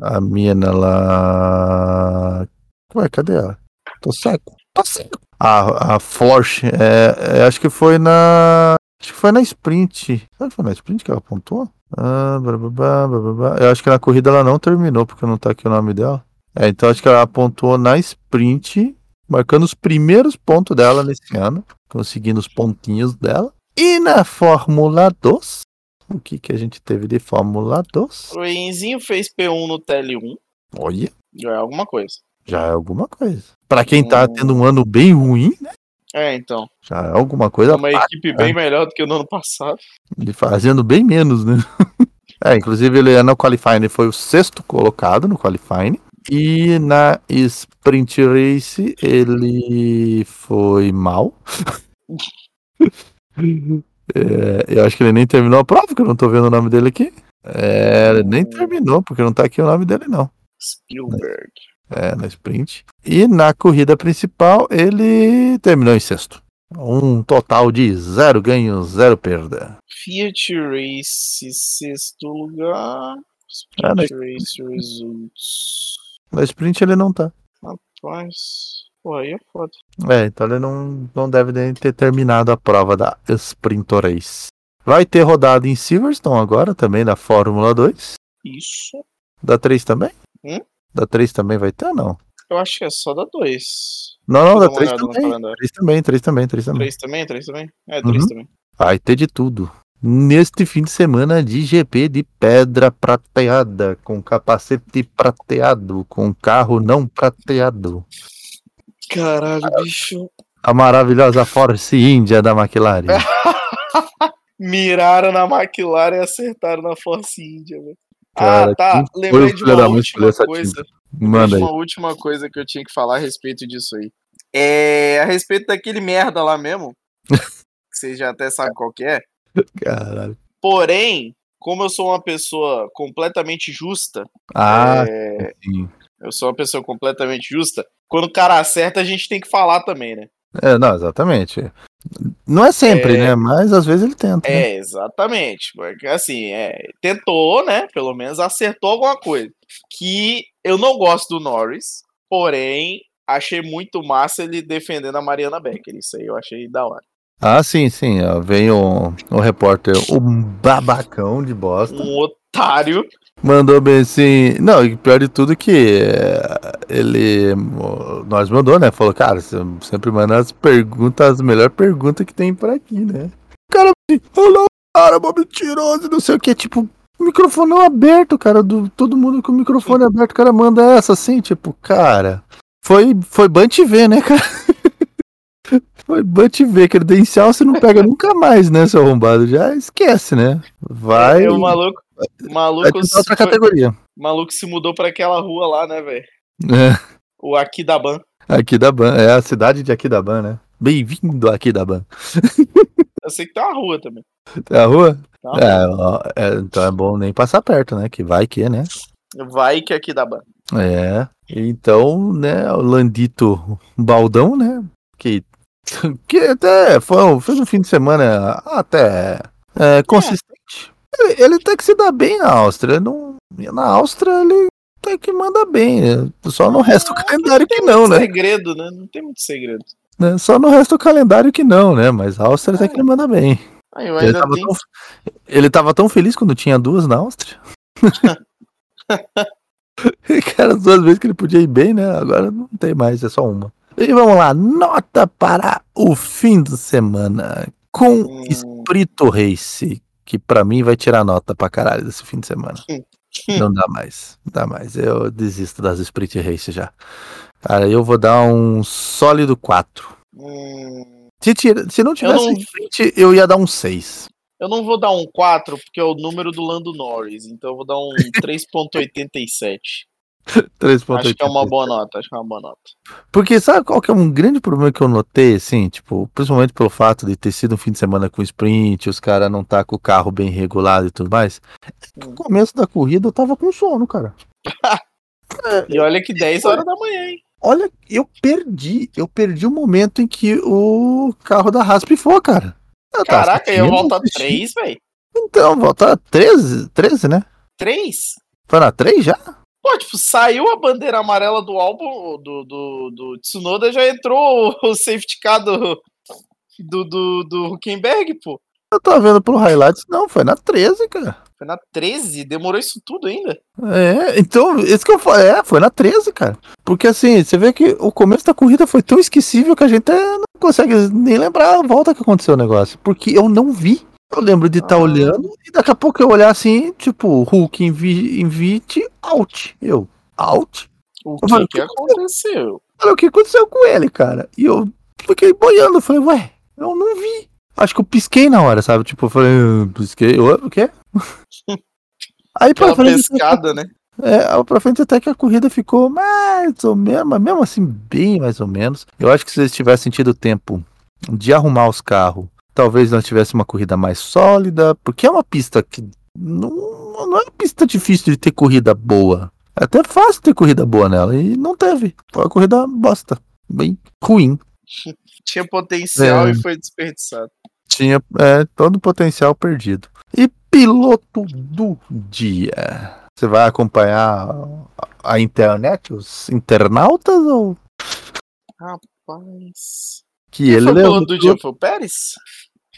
A mina lá. Ué, cadê ela? Tô seco. Tô seco. A, a Florch, é, é, acho que foi na. Acho que foi na sprint. Será que foi na sprint que ela apontou? Ah, bababá, bababá. Eu acho que na corrida ela não terminou, porque não tá aqui o nome dela. É, então acho que ela apontou na sprint, marcando os primeiros pontos dela nesse ano, conseguindo os pontinhos dela. E na Fórmula 2, o que, que a gente teve de Fórmula 2? O Enzinho fez P1 no TL1. Olha. Já é alguma coisa. Já é alguma coisa. Pra quem tá Hum. tendo um ano bem ruim, né? É, então. Já é alguma coisa uma equipe bem melhor do que no ano passado. e fazendo bem menos, né? [laughs] é, inclusive ele é no qualifying, ele foi o sexto colocado no qualifying. E na sprint race ele foi mal. [laughs] É, eu acho que ele nem terminou a prova, porque eu não tô vendo o nome dele aqui. É, ele nem terminou, porque não tá aqui o nome dele, não. Spielberg. É, na sprint. E na corrida principal ele terminou em sexto. Um total de zero ganhos, zero perda. Fiat Race, sexto lugar. Ah, Sprint Race Results. Na sprint ele não tá. Mas, pô, aí é foda. É, então ele não, não deve nem ter terminado a prova da Sprint Race. Vai ter rodada em Silverstone agora, também da Fórmula 2. Isso. Da 3 também? Hum? Da 3 também vai ter ou não? Eu acho que é só da 2. Não, não, da dar uma 3 olhada no também. calendário. 3 também, 3 também, 3 também. 3 também? 3 também? É, 3 Uhum. também. Vai ter de tudo. Neste fim de semana de GP de pedra prateada, com capacete prateado, com carro não prateado. Caralho, bicho. A maravilhosa Force India da McLaren. [laughs] Miraram na McLaren e acertaram na Force India, velho. Cara, Ah, tá. Lembrei de uma última coisa. Manda aí. uma última coisa que eu tinha que falar a respeito disso aí. É a respeito daquele merda lá mesmo. [laughs] que vocês já até sabem qual que é. Caralho. Porém, como eu sou uma pessoa completamente justa, Ah, é, sim. Eu sou uma pessoa completamente justa, quando o cara acerta, a gente tem que falar também, né? É, não, exatamente. Não é sempre, É. né? Mas às vezes ele tenta. né? É, exatamente. Porque assim, é, tentou, né? Pelo menos acertou alguma coisa. Que eu não gosto do Norris, porém, achei muito massa ele defendendo a Mariana Becker. Isso aí eu achei da hora. Ah, sim, sim. Vem o, o repórter, um babacão de bosta. Um otário. Mandou bem assim. Não, e pior de tudo que é, ele. Nós mandou, né? Falou, cara, você sempre manda as perguntas, as melhores perguntas que tem por aqui, né? O cara assim, olha, cara, mó mentiroso, não sei o que. Tipo, microfone aberto, cara. Do, todo mundo com o microfone aberto, o cara manda essa assim, tipo, cara. Foi, foi te ver, né, cara? [laughs] Foi bom te ver, credencial você não pega nunca mais, né, seu arrombado? Já esquece, né? Vai. É, o maluco. Maluco, tentar outra foi- categoria. maluco se mudou pra aquela rua lá, né, velho? É. O Akidaban. Aquidaban, é a cidade de Aquidaban, né? Bem-vindo a Aquidaban. [laughs] Eu sei que tem uma rua também. É a rua? Tá uma É, ó, é, então é bom nem passar perto, né? Que vai que, né? Vai que é Akidaban. É. Então, né, o Landito Baldão, né? Que, que até foi, fez um fim de semana até é, consistente. Ele, ele até que se dá bem na Áustria. Não, na Áustria ele até que manda bem. né? Só no resto do calendário que não, né? Segredo, né? Não tem muito segredo. né? Só no resto do calendário que não, né? Mas a Áustria até que ele manda bem. Eu Ele ainda tava, tenho. tão, ele tava tão feliz quando tinha duas na Áustria. [laughs] era as duas vezes que ele podia ir bem, né? Agora não tem mais, é só uma. E vamos lá, nota para o fim de semana com Hum. Sprito Race, que pra mim vai tirar nota pra caralho desse fim de semana. Não [laughs] dá mais, não dá mais. Eu desisto das Sprint Race já. Cara, eu vou dar um sólido 4. Hum, Se, tira- se não tivesse não- sprint, eu ia dar um 6. eu não vou dar um 4, porque é o número do Lando Norris. Então eu vou dar um [laughs] 3.87. [laughs] 3.8. Acho que é uma boa nota. Acho que é uma boa nota. Porque sabe qual que é um grande problema que eu notei, assim, tipo, principalmente pelo fato de ter sido um fim de semana com sprint, os caras não tá com o carro bem regulado e tudo mais. É que No começo da corrida eu tava com sono, cara. [laughs] E olha que 10 horas da manhã, hein? Olha, eu perdi, eu perdi o momento em que o carro da Haas pifou, cara. Eu Caraca, eu volto a assistindo. 3, velho. Então, volta 13, 13, né? 3? Foi na 3 já? Pô, tipo, saiu a bandeira amarela do álbum do, do, do Tsunoda, já entrou o [laughs] safety car do, do, do, do Huckenberg, pô. Eu tava vendo pelo highlights, não, foi na 13, cara. Foi na 13, demorou isso tudo ainda. É, então, isso que eu falei, é, foi na 13, cara. Porque assim, você vê que o começo da corrida foi tão esquecível que a gente não consegue nem lembrar a volta que aconteceu o negócio. Porque eu não vi. Eu lembro de estar Ah. olhando e daqui a pouco eu olhar assim, tipo, Hulk invi invite, out. Eu, out? O Eu falei, que, que aconteceu? Olha o que aconteceu com ele, cara. E eu fiquei boiando, eu falei, ué, eu não vi. Acho que eu pisquei na hora, sabe? Tipo, eu falei, "Ah, pisquei, o quê? [laughs] Aí pra frente, pescada, né? É, pra frente até que a corrida ficou mais ou menos, mas mesmo assim, bem mais ou menos. Eu acho que se eles tivessem tido tempo de arrumar os carros, talvez nós tivéssemos uma corrida mais sólida, porque é uma pista que não, não é uma pista difícil de ter corrida boa. É até fácil ter corrida boa nela, e não teve. Foi uma corrida bosta, bem ruim. [laughs] Tinha potencial É. e foi desperdiçado. Tinha é, todo o potencial perdido. E piloto do dia. Você vai acompanhar a, internet, os internautas ou Rapaz. que Quem ele foi o piloto do dia? Foi o Pérez?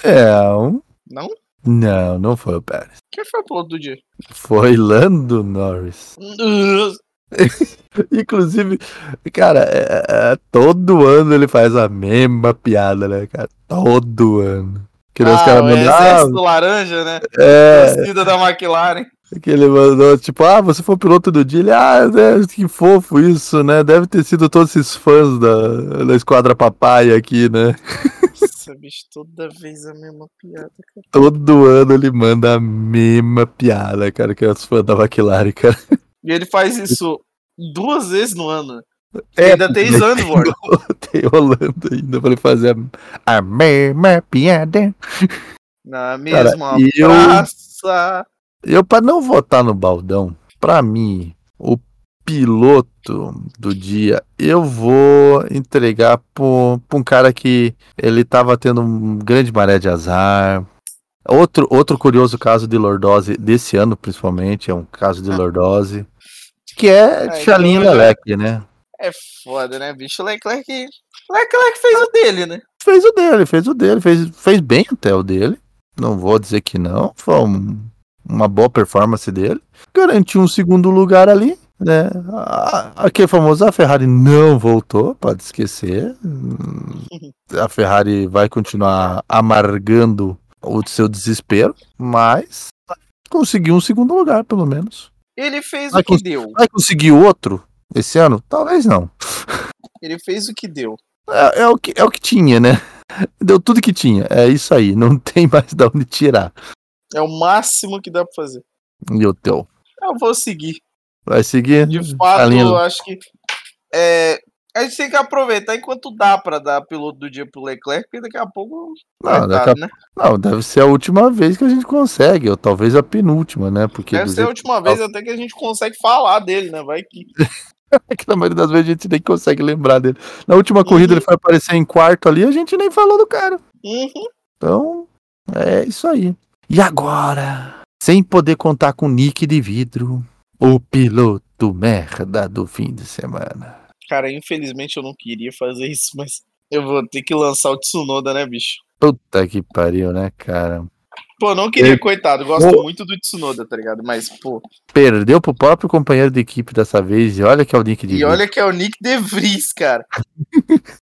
É, um... Não? não, não foi o Pérez. Quem foi o piloto do dia? Foi Lando Norris. [laughs] Inclusive, cara, é- é- todo ano ele faz a mesma piada, né, cara? Todo ano. Que nem os ah, caras o mandam, exército laranja, né? ah, é, Torcida da McLaren. Que ele mandou, tipo, ah, você foi o piloto do dia. Ele, ah, né, que fofo isso, né? Deve ter sido todos esses fãs da, da Esquadra Papai aqui, né? [laughs] Nossa, bicho, toda vez a mesma piada, cara. Todo ano ele manda a mesma piada, cara, que é os fãs da McLaren, cara. E ele faz isso duas vezes no ano. né? É, ainda tem Zandvoort. [laughs] Tem Holanda ainda pra ele fazer a, a mesma piada. Na mesma eu- praça. Eu, pra não votar no Baldão, pra mim, o piloto do dia, eu vou entregar pra um- cara que ele tava tendo um grande maré de azar. Outro, outro curioso caso de lordose desse ano, principalmente, é um caso de lordose. Que é Ah, Chalinho então já- Leleque, né? É foda, né, bicho? Leclerc. Leclerc fez o dele, né? Fez o dele, fez o dele, fez, fez bem até o dele. Não vou dizer que não. Foi um- uma boa performance dele. Garantiu um segundo lugar ali. Né? Aquele famoso, a Ferrari não voltou, pode esquecer. A Ferrari vai continuar amargando o seu desespero, mas conseguiu um segundo lugar, pelo menos. Ele fez Vai o que deu. Vai conseguir outro esse ano? Talvez não. Ele fez o que deu. É, é o que, é o que tinha, né? Deu tudo que tinha. É isso aí. Não [laughs] tem mais de onde tirar. É o máximo que dá pra fazer. E o teu? Eu vou seguir. Vai seguir? De fato, eu acho que. É, a gente tem que aproveitar enquanto dá pra dar piloto do dia pro Leclerc, porque daqui a pouco. Não, daqui a- né? Não, deve ser a última vez que a gente consegue, ou talvez a penúltima, né? Porque Deve ser a última vez até que a gente consegue falar dele, né? Vai que. [laughs] que na maioria das vezes a gente nem consegue lembrar dele. Na última corrida Uhum. ele foi aparecer em quarto ali, a gente nem falou do cara. Uhum. Então, é isso aí. E agora, sem poder contar com Nick de vidro, o piloto merda do fim de semana. Cara, infelizmente eu não queria fazer isso, mas eu vou ter que lançar o Tsunoda, né, bicho? Puta que pariu, né, cara? Pô, não queria, Ele- coitado. Gosto Pô. muito do Tsunoda, tá ligado? Mas, pô. Perdeu pro próprio companheiro de equipe dessa vez, e olha que é o Nick de E olha que é o Nick De Vries, cara. [laughs]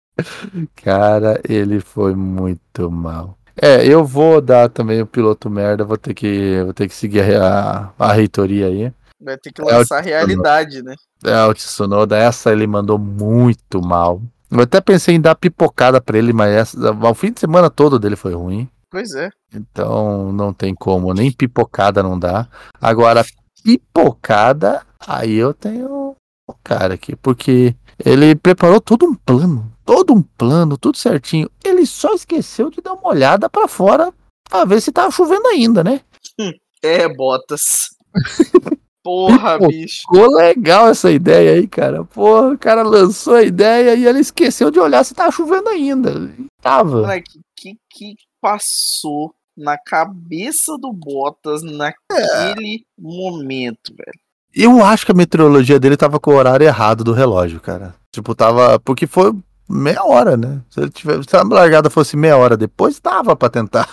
Cara, ele foi muito mal. É, eu vou dar também o piloto merda, vou ter que, vou ter que seguir a, a reitoria aí. Vai ter que É lançar a realidade, né? É, o Tsunoda, essa ele mandou muito mal. Eu até pensei em dar pipocada pra ele, mas essa, o fim de semana todo dele foi ruim. Pois é. Então não tem como, nem pipocada não dá. Agora, pipocada, aí eu tenho o cara aqui, porque ele preparou todo um plano, todo um plano, tudo certinho. Ele só esqueceu de dar uma olhada pra fora pra ver se tava chovendo ainda, né? [laughs] É, Bottas. [laughs] Porra, Pô. bicho. Ficou legal essa ideia aí, cara. Porra, o cara lançou a ideia e ele esqueceu de olhar se tava chovendo ainda. Tava. Moleque, que que passou na cabeça do Bottas naquele momento, velho? Eu acho que a meteorologia dele tava com o horário errado do relógio, cara. Tipo, tava. Porque foi meia hora, né? Se, ele tivesse, se a largada fosse meia hora depois, dava pra tentar.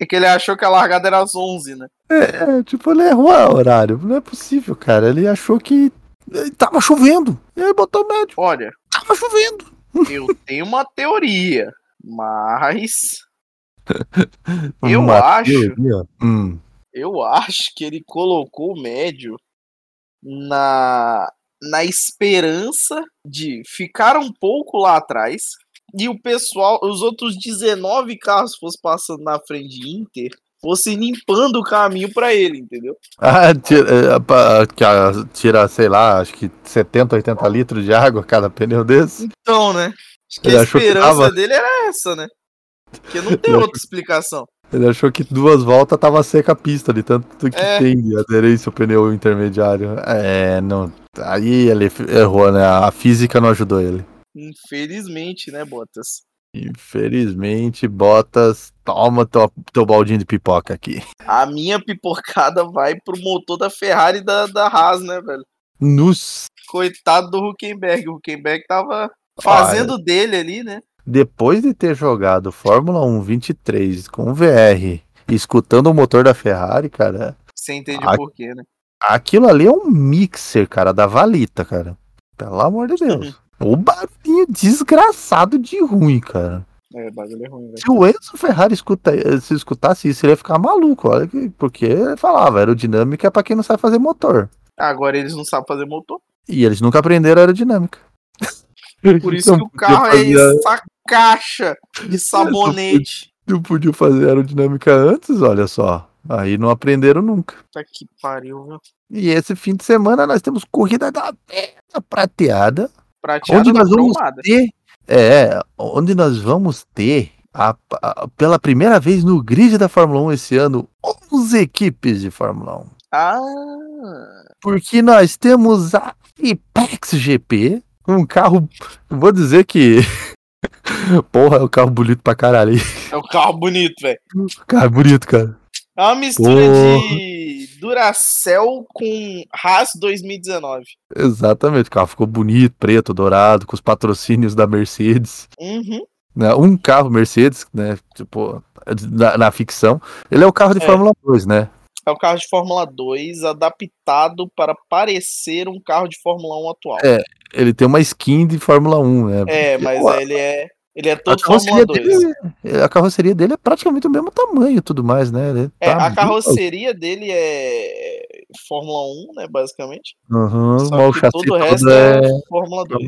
É que ele achou que a largada era às 11, né? É, tipo, ele errou o horário. Não é possível, cara. Ele achou que eh, tava chovendo. E aí botou médio. Olha, Tava chovendo. eu tenho uma teoria, mas [laughs] Eu Uma acho- teoria. Hum. eu acho que ele colocou o médio na na esperança de ficar um pouco lá atrás e o pessoal, os outros 19 carros que fossem passando na frente de Inter, fossem limpando o caminho pra ele, entendeu? [laughs] Ah, tira, eh, que, ah, tira, sei lá, acho que 70, 80 litros de água cada pneu desse. Então, né? Acho que Ele a que esperança tava- dele era essa, né? Porque não [laughs] tem outra explicação. Ele achou que duas voltas tava seca a pista, de tanto que É. tem de aderência o pneu intermediário. É, não. Aí ele errou, né? A física não ajudou ele. Infelizmente, né, Bottas? Infelizmente, Bottas, toma teu, teu baldinho de pipoca aqui. A minha pipocada vai pro motor da Ferrari e da, da Haas, né, velho? Nos, Coitado do Huckenberg. O Huckenberg tava fazendo dele ali, né? Depois de ter jogado Fórmula 1 23 com VR escutando o motor da Ferrari, cara, Você entende Ah, por quê, né? aquilo ali é um mixer, cara, da Valita, cara. Pelo amor de Deus. O barulhinho desgraçado de ruim, cara. É, bagulho é ruim, velho. Se o Enzo Ferrari escuta, se escutasse isso, ele ia ficar maluco, olha, que- porque ele falava, aerodinâmica é pra quem não sabe fazer motor. Agora eles não sabem fazer motor. E eles nunca aprenderam aerodinâmica. Por isso Não que o carro é fazer- essa caixa de [laughs] sabonete. Não podiam fazer aerodinâmica antes, olha só. Aí não aprenderam nunca. Puta que pariu, viu? E esse fim de semana nós temos corrida da Terra prateada. Prateada Onde nós vamos ter. É, onde nós vamos ter, a- a- pela primeira vez no grid da Fórmula 1 esse ano, 11 equipes de Fórmula 1. Ah, Porque nós temos a Apex GP, um carro, vou dizer que. Porra, é um carro bonito pra caralho. é um carro bonito, velho. Carro bonito, cara. É uma mistura Porra. de Duracell com Haas 2019. Exatamente, o carro ficou bonito, preto, dourado, com os patrocínios da Mercedes. Uhum. né? Um carro Mercedes, né? Tipo, na, na ficção. Ele é o carro de É. Fórmula 2, né? É um carro de Fórmula 2 adaptado para parecer um carro de Fórmula 1 atual. É, Ele tem uma skin de Fórmula 1, né? É, mas ele é. Ele é todo Fórmula carroceria, 2. dele, a carroceria dele é praticamente o mesmo tamanho e tudo mais, né? Ele É, tá a carroceria dele é Fórmula 1, né, basicamente. Uhum, Só que todo o resto é... é Fórmula 2.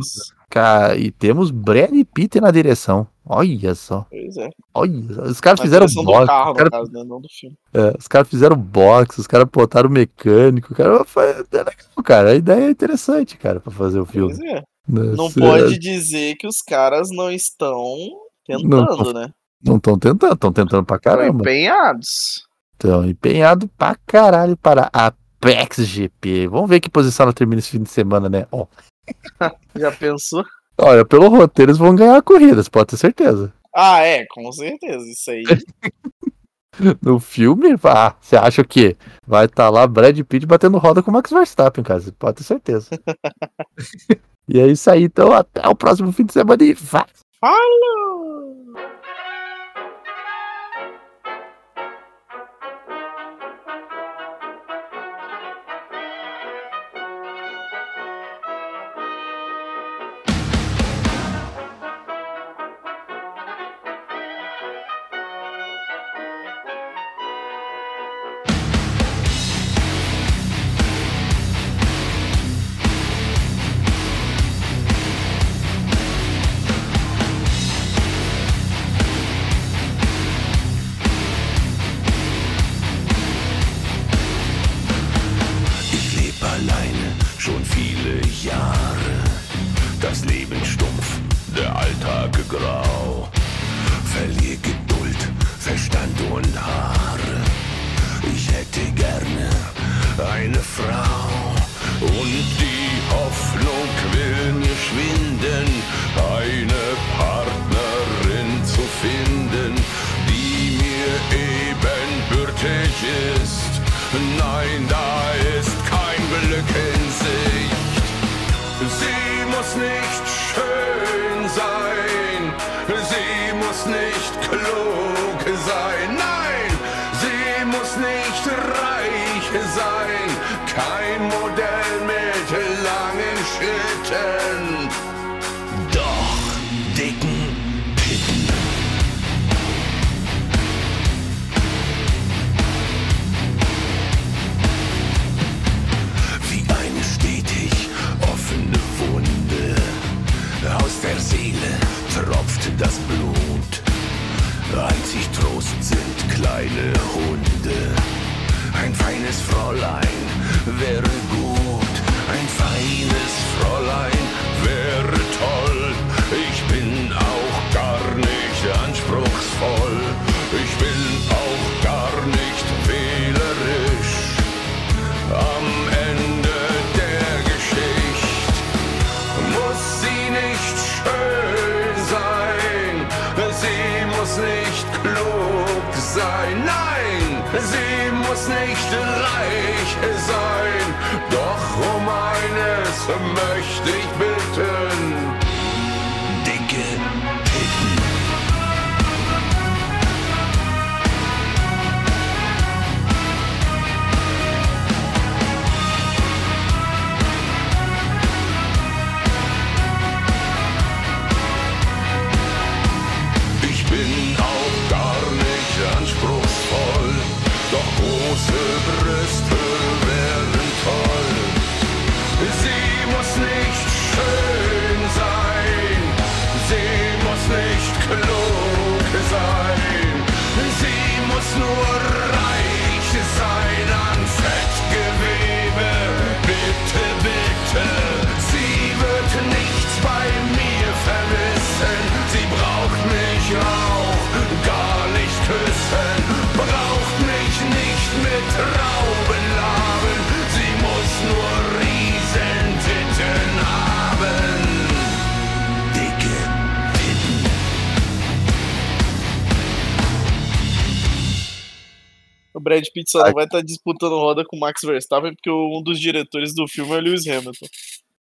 Cara, e temos Brad Pitt na direção. Olha só. Pois é. Olha só. Os caras fizeram direção box. do carro, os caras no caso, né, não do filme. É, os caras fizeram box, os caras botaram mecânico, cara, foi é cara. A ideia é interessante, cara, pra fazer o filme. Pois é. né? Não Se- pode dizer que os caras não estão tentando, né? Não estão tentando, estão tentando pra Estão caramba. empenhados. Estão empenhados pra caralho para a Apex GP. Vamos ver que posição ela termina esse fim de semana, né? Ó, [laughs] Já pensou? olha, pelo roteiro eles vão ganhar a corrida, você pode ter certeza. Ah, é, com certeza. Isso aí. [laughs] No filme, ah, você acha o quê? Vai estar lá Brad Pitt batendo roda com o Max Verstappen, cara, você pode ter certeza. [laughs] e é isso aí, então até o próximo fim de semana e vai! Falou! Kleine Hunde. Ein feines Fräulein wäre gut. Ein feines sein. Doch um eines möchte ich bitten. Nur reich sein an Fettgewebe. Bitte, bitte, sie wird nichts bei mir vermissen, sie braucht mich auch gar nicht küssen, braucht mich nicht mit Traubenlaben, Brad Pitt só não vai estar disputando roda com o Max Verstappen porque um dos diretores do filme é o Lewis Hamilton.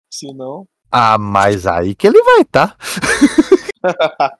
Se não. Ah, mas aí que ele vai estar. [laughs]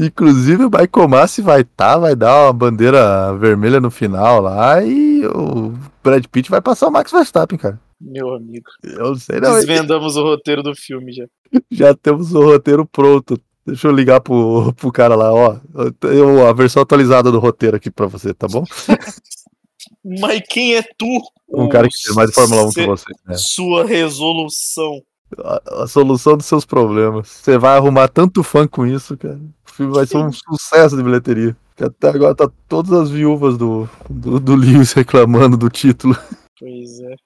Inclusive o Michael Massi vai estar, vai dar uma bandeira vermelha no final lá e o Brad Pitt vai passar o Max Verstappen, cara. Meu amigo. Eu não sei não. Desvendamos o roteiro do filme já. [laughs] Já temos o roteiro pronto. Deixa eu ligar pro, pro cara lá, ó. Eu a versão atualizada do roteiro aqui pra você, tá bom? [laughs] Mas quem é tu? Um cara que tem mais de Fórmula 1 que Cê- você. né? Sua resolução. A, a solução dos seus problemas. Você vai arrumar tanto fã com isso, cara. O filme vai ser um sucesso de bilheteria. Que até agora tá todas as viúvas do, do, do Lewis reclamando do título. Pois é.